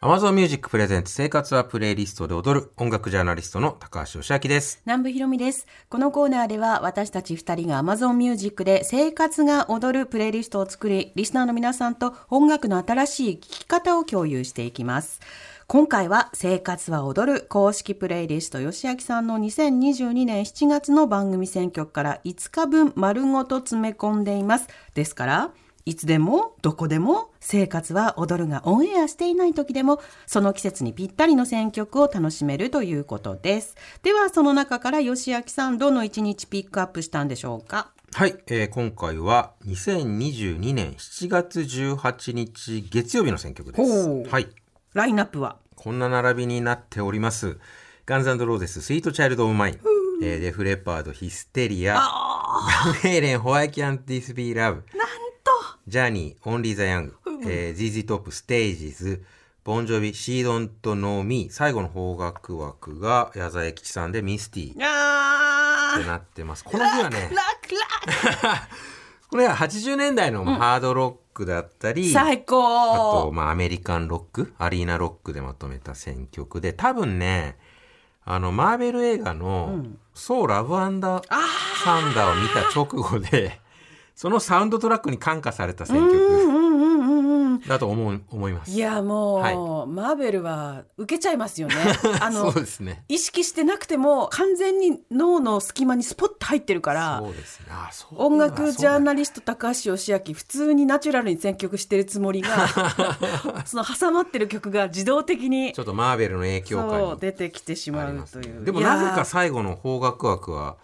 Amazon Music プレゼンツ生活はプレイリストで踊る音楽ジャーナリストの高橋義明です。南部ひろみです。このコーナーでは私たち二人が Amazon Music で生活が踊るプレイリストを作り、リスナーの皆さんと音楽の新しい聴き方を共有していきます。今回は生活は踊る公式プレイリスト吉明さんの2022年7月の番組選曲から5日分丸ごと詰め込んでいます。ですから、いつでもどこでも生活は踊るがオンエアしていない時でもその季節にぴったりの選曲を楽しめるということです。ではその中から吉明さんどの一日ピックアップしたんでしょうか？はい、えー今回は2022年7月18日月曜日の選曲です。はい。ラインナップは？こんな並びになっております。ガンズローゼス、スイートチャイルド・オブ・マイン、えーデフレパード、ヒステリア、バンヘイレン、ホワイキャン・ディス・ビー・ラブ、Journey、Only the Young、えー、ZZ トップ、 Stages、Bon Jovi、She Don't Know Me、最後の邦楽枠が矢沢永吉さんで Misty ってなってます。この日はね、ラクラ これは80年代のハードロックだったり、最あと、高まあ、アメリカンロック、アリーナロックでまとめた選曲で、多分ね、あの、マーベル映画の、ソーラブアンドサンダーサンダーを見た直後で、そのサウンドトラックに感化された選曲だと思う、思います。いやもう、はいマーベルは受けちゃいますよね あのそうですね。意識してなくても完全に脳の隙間にスポッと入ってるからそうですね。あそう音楽ジャーナリリスト高橋義明普通にナチュラルに選曲してるつもりが その挟まってる曲が自動的にちょっとマーベルの影響下に出てきてしまうという。でもなぜか最後の邦楽枠は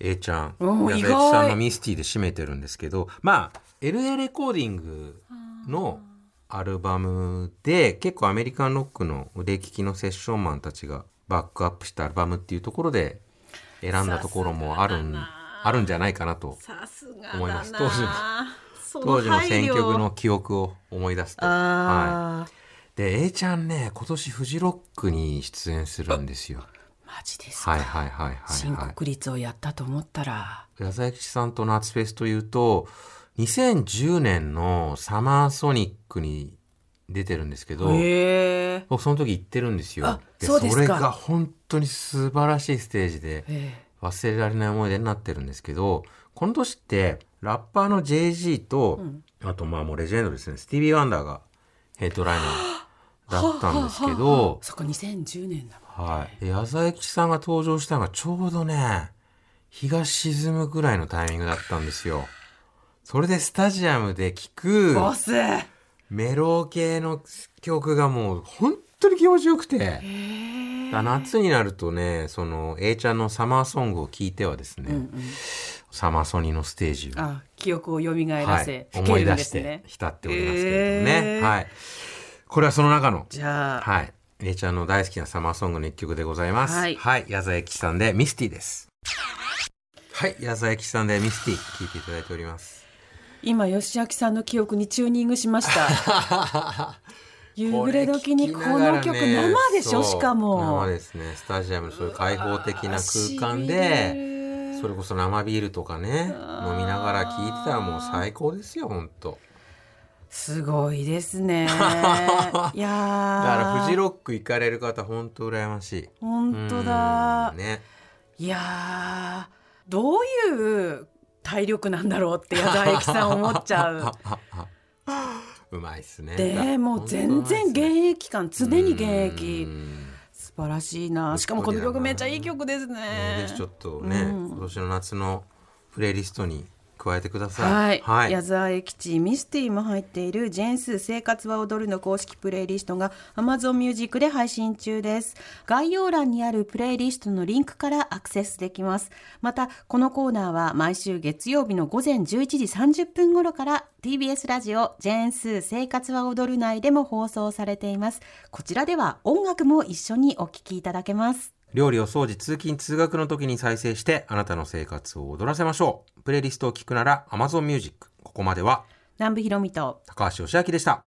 A ちゃんうん矢沢永吉さんのミスティで締めてるんですけどまあ LA レコーディングのアルバムで結構アメリカンロックの腕利きのセッションマンたちがバックアップしたアルバムっていうところで選んだところもあるんあるんじゃないかなと思います。当時のそ当時の選曲の記憶を思い出すと。はい。で A ちゃんね今年フジロックに出演するんですよ。マジですか、はいはいはいはい、新はい。国立をやったと思ったら。矢沢永吉さんと夏フェスというと2010年のサマーソニックに出てるんですけど僕その時行ってるんですよ。あそうですか。れが本当に素晴らしいステージでえ忘れられない思い出になってるんですけどこの年ってラッパーの JG と、あとまあもうレジェンドですね。スティービー・ワンダーがヘッドライナー だったんですけどそっか2010年だもんはい。で矢沢永吉さんが登場したのがちょうどね、日が沈むぐらいのタイミングだったんですよ。それでスタジアムで聴くボスメロ系の曲がもう本当に気持ちよくて。夏になるとね、その A ちゃんのサマーソングを聴いてはですね、サマーソニーのステージを、あ記憶を蘇らはせ、い、吹けるん思い出して浸っておりますけれどもね。はい。これはその中のじゃあ、はい。A ちゃんの大好きなサマーソングの一曲でございます。ははいい。矢沢永吉さんでミスティです。はい。矢沢永吉さんでミスティ聴いていただいております。今吉明さんの記憶にチューニングしました 夕暮れ時にこの曲生でしょ？しかも生ですね。スタジアムのそういう開放的な空間で、それこそ生ビールとかね、飲みながら聴いてたらもう最高ですよ、ほんと。すごいですね。いやだからフジロロック行かれる方、ほんと羨ましい。本当だ。うんね。いやー。どういう体力なんだろうって矢沢永吉さん思っちゃう。うまいっすね。でもう全然現役感常に現役。うん素晴らしいな。しかもこの曲めっちゃいい曲ですね。ちょっとね、今年の夏のプレイリストに加えてくださ。はい。い、はい。矢沢永吉ミスティも入っているジェーンスー生活は踊るの公式プレイリストが Amazon Music で配信中です。概要欄にあるプレイリストのリンクからアクセスできます。またこのコーナーは毎週月曜日の午前11時30分頃から TBS ラジオジェーンスー生活は踊る内でも放送されています。こちらでは音楽も一緒にお聴きいただけます料理を掃除、通勤、通学の時に再生して、あなたの生活を踊らせましょう。プレイリストを聞くなら Amazon Music。ここまでは、南部ひろみと高橋義明でした。